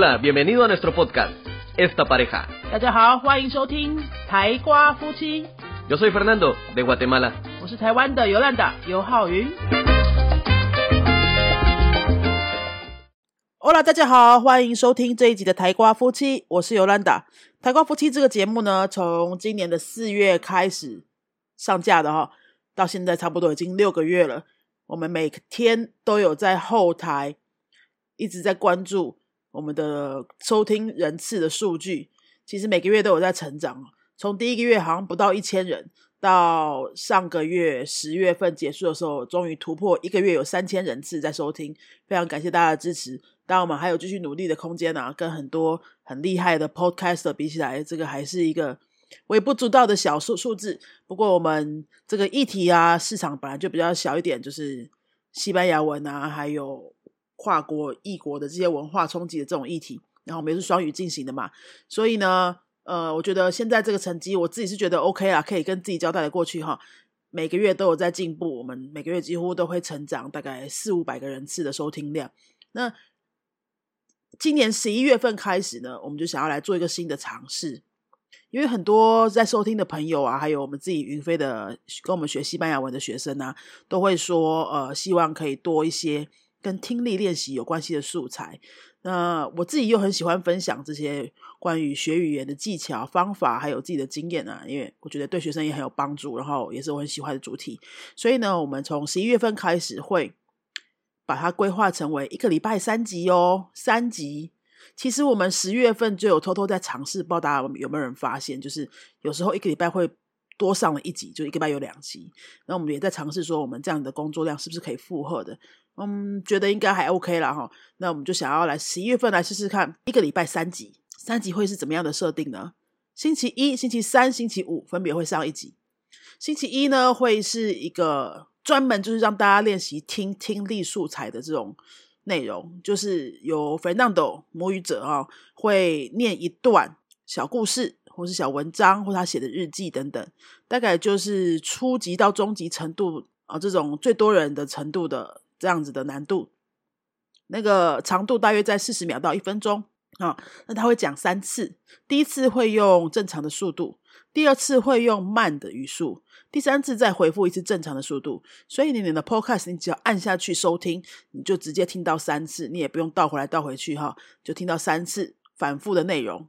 Hola, bienvenido a nuestro podcast, Esta Pareja. 大家好，欢迎收听台瓜夫妻，Yo soy Fernando, de Guatemala. 我是台湾的尤兰达尤浩云。Hola，大家好，欢迎收听这一集的台瓜夫妻，我是尤兰达。台瓜夫妻这个节目呢，从今年的四月开始上架的哈，到现在差不多已经六个月了。我们每天都有在后台一直在关注我们的收听人次的数据，其实每个月都有在成长。从第一个月好像不到一千人，到上个月十月份结束的时候，终于突破一个月有三千人次在收听，非常感谢大家的支持。当，我们还有继续努力的空间啊，跟很多很厉害的 podcaster 比起来，这个还是一个微不足道的小数数字。不过，我们这个议题啊，市场本来就比较小一点，就是西班牙文啊，还有跨国异国的这些文化冲击的这种议题。然后我们也是双语进行的嘛，所以呢，呃，我觉得现在这个成绩，我自己是觉得 OK 啊，可以跟自己交代的过去哈。每个月都有在进步，我们每个月几乎都会成长大概四五百个人次的收听量。那今年十一月份开始呢，我们就想要来做一个新的尝试，因为很多在收听的朋友啊，还有我们自己云飞的跟我们学西班牙文的学生啊，都会说，呃，希望可以多一些跟听力练习有关系的素材。那我自己又很喜欢分享这些关于学语言的技巧、方法，还有自己的经验啊，因为我觉得对学生也很有帮助，然后也是我很喜欢的主题。所以呢，我们从十一月份开始会把它规划成为一个礼拜三集哦，三集。其实我们十月份就有偷偷在尝试，不知道有没有人发现，就是有时候一个礼拜会多上了一集，就一个礼拜有两集。那我们也在尝试说，我们这样的工作量是不是可以负荷的？嗯，觉得应该还 OK 了哈。那我们就想要来十一月份来试试看，一个礼拜三集，三集会是怎么样的设定呢？星期一、星期三、星期五分别会上一集。星期一呢，会是一个专门就是让大家练习听听力素材的这种内容，就是由 Fernando 母语者啊、会念一段小故事，或是小文章，或他写的日记等等，大概就是初级到中级程度啊、这种最多人的程度的这样子的难度。那个长度大约在四十秒到一分钟啊，那他会讲三次，第一次会用正常的速度，第二次会用慢的语速，第三次再回复一次正常的速度。所以你你的 podcast 你只要按下去收听，你就直接听到三次，你也不用倒回来倒回去哈，就听到三次反复的内容。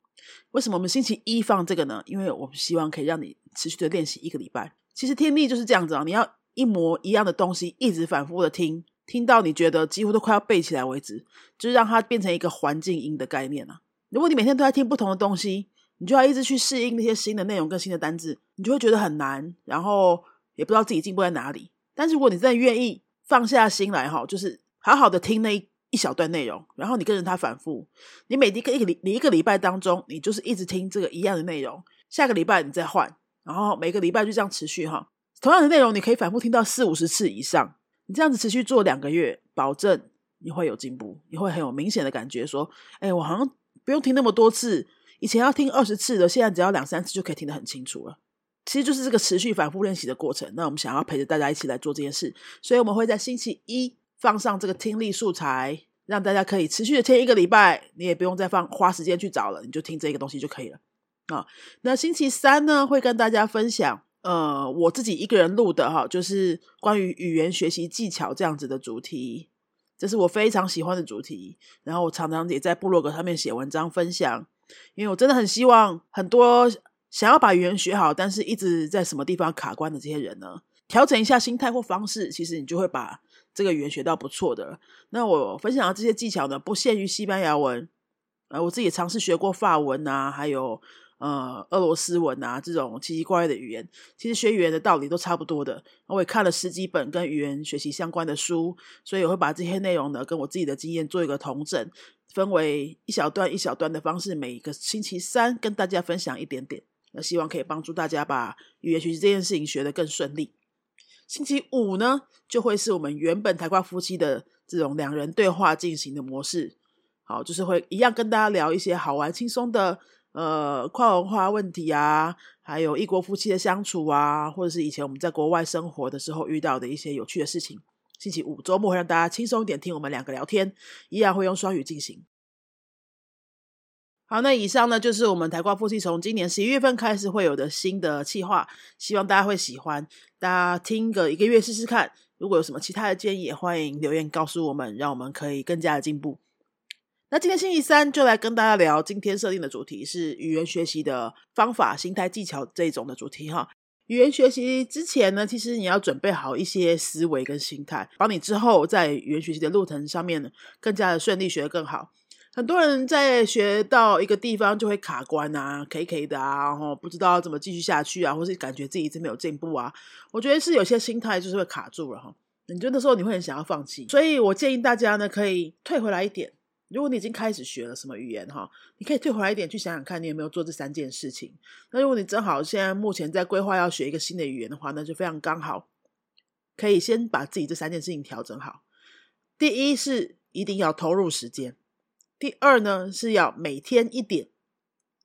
为什么我们星期一放这个呢？因为我们希望可以让你持续的练习一个礼拜。其实听力就是这样子啊，你要一模一样的东西一直反复的听，听到你觉得几乎都快要背起来为止，就是让它变成一个环境音的概念啊。如果你每天都在听不同的东西，你就要一直去适应那些新的内容跟新的单字，你就会觉得很难，然后也不知道自己进步在哪里。但是如果你真的愿意放下心来哈，就是好好的听那一一小段内容，然后你跟着它反复，你每一个一个礼你一个礼拜当中，你就是一直听这个一样的内容，下个礼拜你再换，然后每个礼拜就这样持续哈。同样的内容，你可以反复听到四五十次以上。你这样子持续做两个月，保证你会有进步，你会很有明显的感觉，说，哎，我好像不用听那么多次，以前要听二十次的，现在只要两三次就可以听得很清楚了。其实就是这个持续反复练习的过程。那我们想要陪着大家一起来做这件事，所以我们会在星期一放上这个听力素材，让大家可以持续的听一个礼拜，你也不用再放花时间去找了，你就听这个东西就可以了啊。那星期三呢，会跟大家分享。呃，我自己一个人录的哈，就是关于语言学习技巧这样子的主题，这是我非常喜欢的主题。然后我常常也在部落格上面写文章分享，因为我真的很希望很多想要把语言学好，但是一直在什么地方卡关的这些人呢，调整一下心态或方式，其实你就会把这个语言学到不错的。那我分享的这些技巧呢，不限于西班牙文，呃，我自己也尝试学过法文啊，还有。呃，俄罗斯文啊，这种奇奇怪怪的语言，其实学语言的道理都差不多的。我也看了十几本跟语言学习相关的书，所以我会把这些内容呢，跟我自己的经验做一个统整，分为一小段一小段的方式，每一个星期三跟大家分享一点点。那希望可以帮助大家把语言学习这件事情学得更顺利。星期五呢，就会是我们原本台挂夫妻的这种两人对话进行的模式。好，就是会一样跟大家聊一些好玩轻松的。呃，跨文化问题啊，还有异国夫妻的相处啊，或者是以前我们在国外生活的时候遇到的一些有趣的事情。星期五周末会让大家轻松一点听我们两个聊天，依然会用双语进行。好，那以上呢就是我们台瓜夫妻从今年十一月份开始会有的新的计划，希望大家会喜欢，大家听个一个月试试看。如果有什么其他的建议，也欢迎留言告诉我们，让我们可以更加的进步。那今天星期三就来跟大家聊，今天设定的主题是语言学习的方法、心态、技巧这一种的主题哈。语言学习之前呢，其实你要准备好一些思维跟心态，帮你之后在语言学习的路程上面呢，更加的顺利，学得更好。很多人在学到一个地方就会卡关啊，K K 的啊，然后不知道怎么继续下去啊，或是感觉自己一直没有进步啊。我觉得是有些心态就是会卡住了哈。你觉得那时候你会很想要放弃，所以我建议大家呢可以退回来一点。如果你已经开始学了什么语言哈，你可以退回来一点去想想看，你有没有做这三件事情。那如果你正好现在目前在规划要学一个新的语言的话，那就非常刚好，可以先把自己这三件事情调整好。第一是一定要投入时间。第二呢是要每天一点，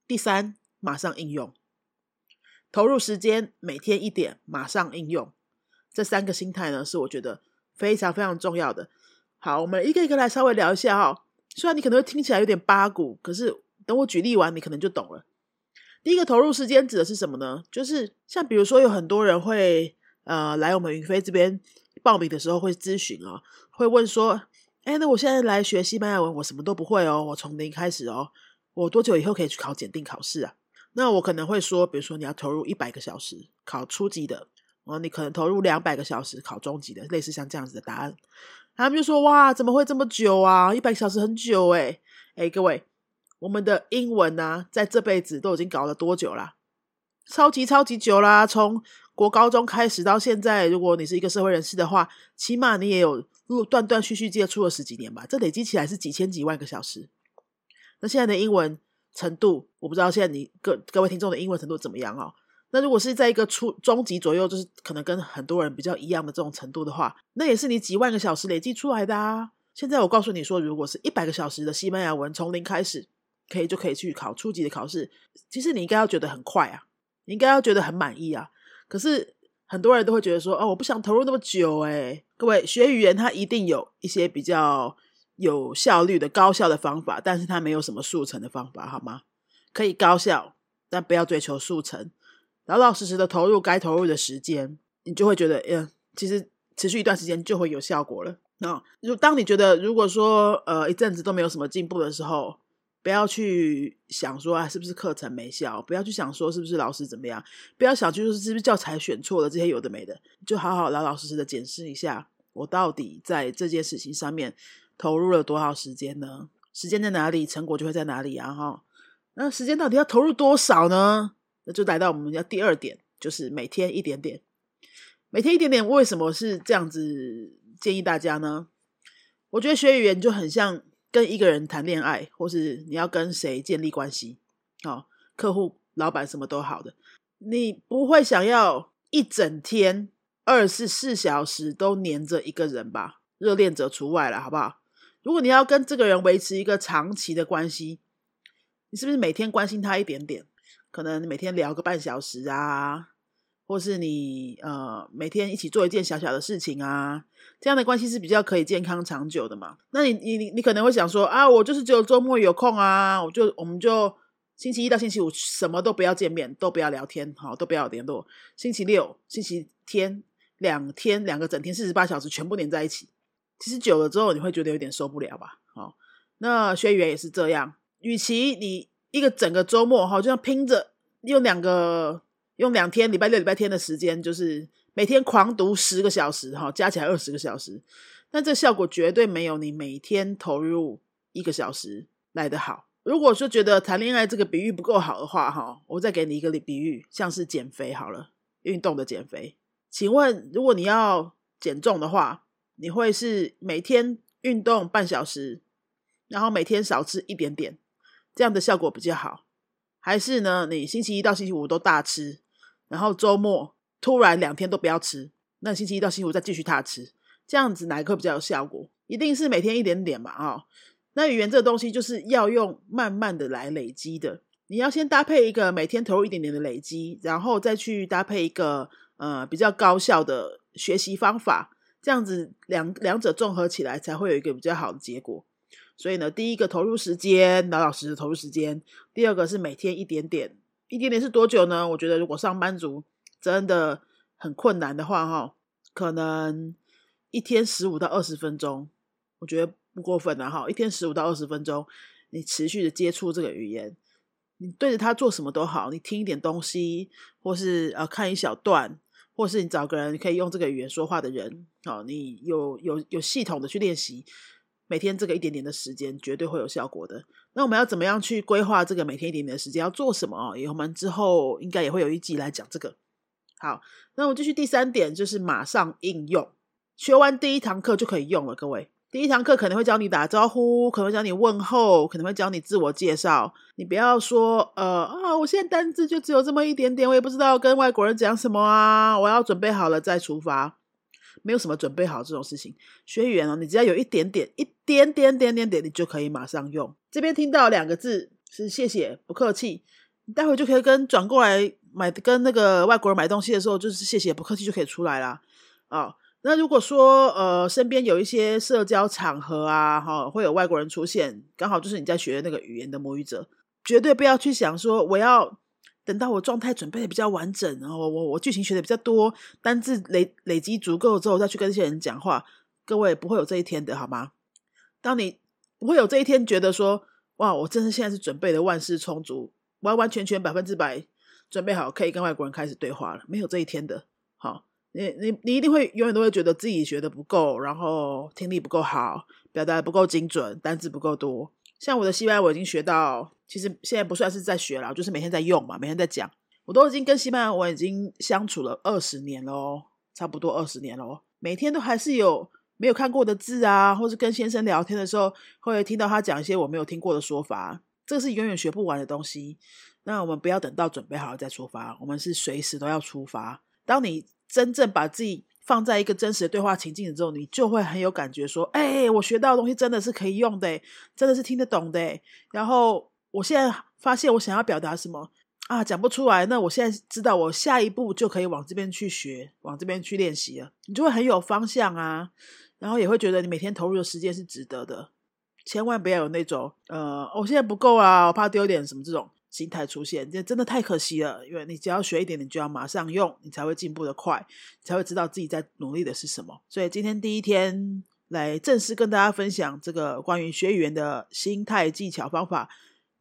第三马上应用，投入时间，每天一点，马上应用，这三个心态呢是我觉得非常非常重要的。好，我们一个一个来稍微聊一下哈。虽然你可能会听起来有点八股，可是等我举例完，你可能就懂了。第一个投入时间指的是什么呢？就是像比如说有很多人会呃来我们云飞这边报名的时候会咨询啊，会问说。哎，那我现在来学西班牙文，我什么都不会哦，我从零开始哦。我多久以后可以去考检定考试啊？那我可能会说，比如说你要投入一百个小时考初级的，哦，你可能投入两百个小时考中级的，类似像这样子的答案。他们就说：哇，怎么会这么久啊？一百小时很久哎。哎，各位，我们的英文呢，在这辈子都已经搞了多久啦？超级超级久啦！从国高中开始到现在，如果你是一个社会人士的话，起码你也有。如果断断续续接触了十几年吧，这累积起来是几千几万个小时。那现在的英文程度，我不知道现在你各各位听众的英文程度怎么样哦。那如果是在一个初中级左右，就是可能跟很多人比较一样的这种程度的话，那也是你几万个小时累积出来的啊。现在我告诉你说，如果是一百个小时的西班牙文从零开始，可以就可以去考初级的考试，其实你应该要觉得很快啊，你应该要觉得很满意啊。可是。很多人都会觉得说：“哦，我不想投入那么久。”哎，各位学语言，它一定有一些比较有效率的高效的方法，但是它没有什么速成的方法，好吗？可以高效，但不要追求速成，老老实实的投入该投入的时间，你就会觉得，嗯，其实持续一段时间就会有效果了。那如当你觉得如果说呃一阵子都没有什么进步的时候，不要去想说啊，是不是课程没效？不要去想说是不是老师怎么样？不要想就是是不是教材选错了？这些有的没的，就好好老老实实的检视一下，我到底在这件事情上面投入了多少时间呢？时间在哪里，成果就会在哪里啊！哈，那时间到底要投入多少呢？那就来到我们要第二点，就是每天一点点，每天一点点。为什么是这样子建议大家呢？我觉得学语言就很像。跟一个人谈恋爱，或是你要跟谁建立关系，好，客户、老板什么都好的，你不会想要一整天二十四小时都黏着一个人吧？热恋者除外了，好不好？如果你要跟这个人维持一个长期的关系，你是不是每天关心他一点点？可能每天聊个半小时啊。或是你呃每天一起做一件小小的事情啊，这样的关系是比较可以健康长久的嘛？那你你你你可能会想说啊，我就是只有周末有空啊，我就我们就星期一到星期五什么都不要见面，都不要聊天，好，都不要联络。星期六、星期天两天两个整天四十八小时全部连在一起，其实久了之后你会觉得有点受不了吧？好，那学员也是这样，与其你一个整个周末哈，就像拼着用两个。用两天礼拜六、礼拜天的时间，就是每天狂读十个小时，哈，加起来二十个小时。但这效果绝对没有你每天投入一个小时来得好。如果说觉得谈恋爱这个比喻不够好的话，哈，我再给你一个比喻，像是减肥好了，运动的减肥。请问，如果你要减重的话，你会是每天运动半小时，然后每天少吃一点点，这样的效果比较好，还是呢，你星期一到星期五都大吃？然后周末突然两天都不要吃，那星期一到星期五再继续大吃，这样子哪一个比较有效果？一定是每天一点点嘛，啊，那语言这个东西就是要用慢慢的来累积的。你要先搭配一个每天投入一点点的累积，然后再去搭配一个呃比较高效的学习方法，这样子两两者综合起来才会有一个比较好的结果。所以呢，第一个投入时间，老老实实投入时间；第二个是每天一点点，一点点是多久呢？我觉得如果上班族真的很困难的话，哈，可能一天十五到二十分钟，我觉得不过分的哈。一天十五到二十分钟，你持续的接触这个语言，你对着它做什么都好，你听一点东西，或是呃看一小段，或是你找个人可以用这个语言说话的人，哦，你有有有系统的去练习。每天这个一点点的时间绝对会有效果的。那我们要怎么样去规划这个每天一点点的时间要做什么哦？我们之后应该也会有一集来讲这个。好，那我们继续第三点，就是马上应用。学完第一堂课就可以用了，各位。第一堂课可能会教你打招呼，可能会教你问候，可能会教你自我介绍。你不要说呃啊，我现在单字就只有这么一点点，我也不知道跟外国人讲什么啊。我要准备好了再出发。没有什么准备好这种事情，学语言哦，你只要有一点点、一点点、点点点，你就可以马上用。这边听到两个字是谢谢，不客气，你待会就可以跟转过来买跟那个外国人买东西的时候，就是谢谢，不客气就可以出来啦。哦。那如果说呃身边有一些社交场合啊，哈，会有外国人出现，刚好就是你在学那个语言的母语者，绝对不要去想说我要。等到我状态准备的比较完整，然后我我剧情学的比较多，单字累累积足够之后，再去跟这些人讲话，各位不会有这一天的好吗？当你不会有这一天，觉得说哇，我真的现在是准备的万事充足，完完全全百分之百准备好，可以跟外国人开始对话了，没有这一天的。好，你你你一定会永远都会觉得自己学的不够，然后听力不够好，表达不够精准，单字不够多。像我的西班牙，我已经学到，其实现在不算是在学了，就是每天在用嘛，每天在讲。我都已经跟西班牙文已经相处了二十年喽，差不多二十年喽。每天都还是有没有看过的字啊，或是跟先生聊天的时候，会听到他讲一些我没有听过的说法，这是永远学不完的东西。那我们不要等到准备好了再出发，我们是随时都要出发。当你真正把自己放在一个真实的对话情境之后，你就会很有感觉，说：“哎，我学到的东西真的是可以用的，真的是听得懂的。”然后我现在发现我想要表达什么啊，讲不出来。那我现在知道，我下一步就可以往这边去学，往这边去练习了。你就会很有方向啊，然后也会觉得你每天投入的时间是值得的。千万不要有那种呃，我现在不够啊，我怕丢点什么这种。心态出现，这真的太可惜了。因为你只要学一点，你就要马上用，你才会进步的快，才会知道自己在努力的是什么。所以今天第一天来正式跟大家分享这个关于学语言的心态技巧方法。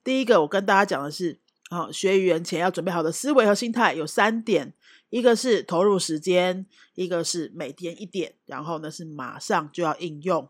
第一个，我跟大家讲的是，啊，学语言前要准备好的思维和心态有三点：一个是投入时间，一个是每天一点，然后呢是马上就要应用。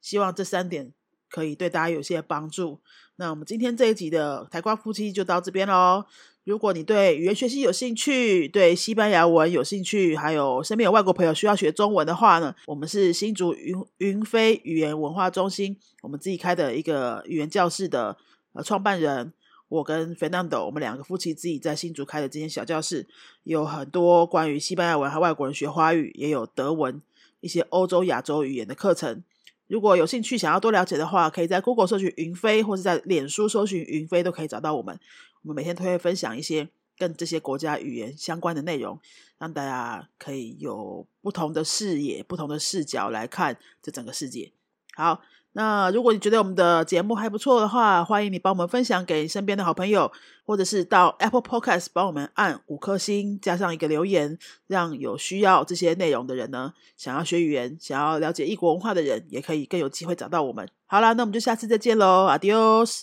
希望这三点。可以对大家有些帮助。那我们今天这一集的台瓜夫妻就到这边喽。如果你对语言学习有兴趣，对西班牙文有兴趣，还有身边有外国朋友需要学中文的话呢，我们是新竹云云飞语言文化中心，我们自己开的一个语言教室的呃创办人，我跟 Fernando，我们两个夫妻自己在新竹开的这间小教室，有很多关于西班牙文和外国人学华语，也有德文一些欧洲亚洲语言的课程。如果有兴趣想要多了解的话，可以在 Google 搜寻云飞，或者在脸书搜寻云飞，都可以找到我们。我们每天都会分享一些跟这些国家语言相关的内容，让大家可以有不同的视野、不同的视角来看这整个世界。好。那如果你觉得我们的节目还不错的话，欢迎你帮我们分享给身边的好朋友，或者是到 Apple Podcast 帮我们按五颗星，加上一个留言，让有需要这些内容的人呢，想要学语言、想要了解异国文化的人，也可以更有机会找到我们。好啦，那我们就下次再见喽，Adios。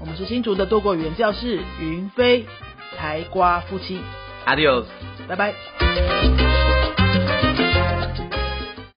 我们是新竹的多国语言教室云飞台瓜夫妻，adios，拜拜。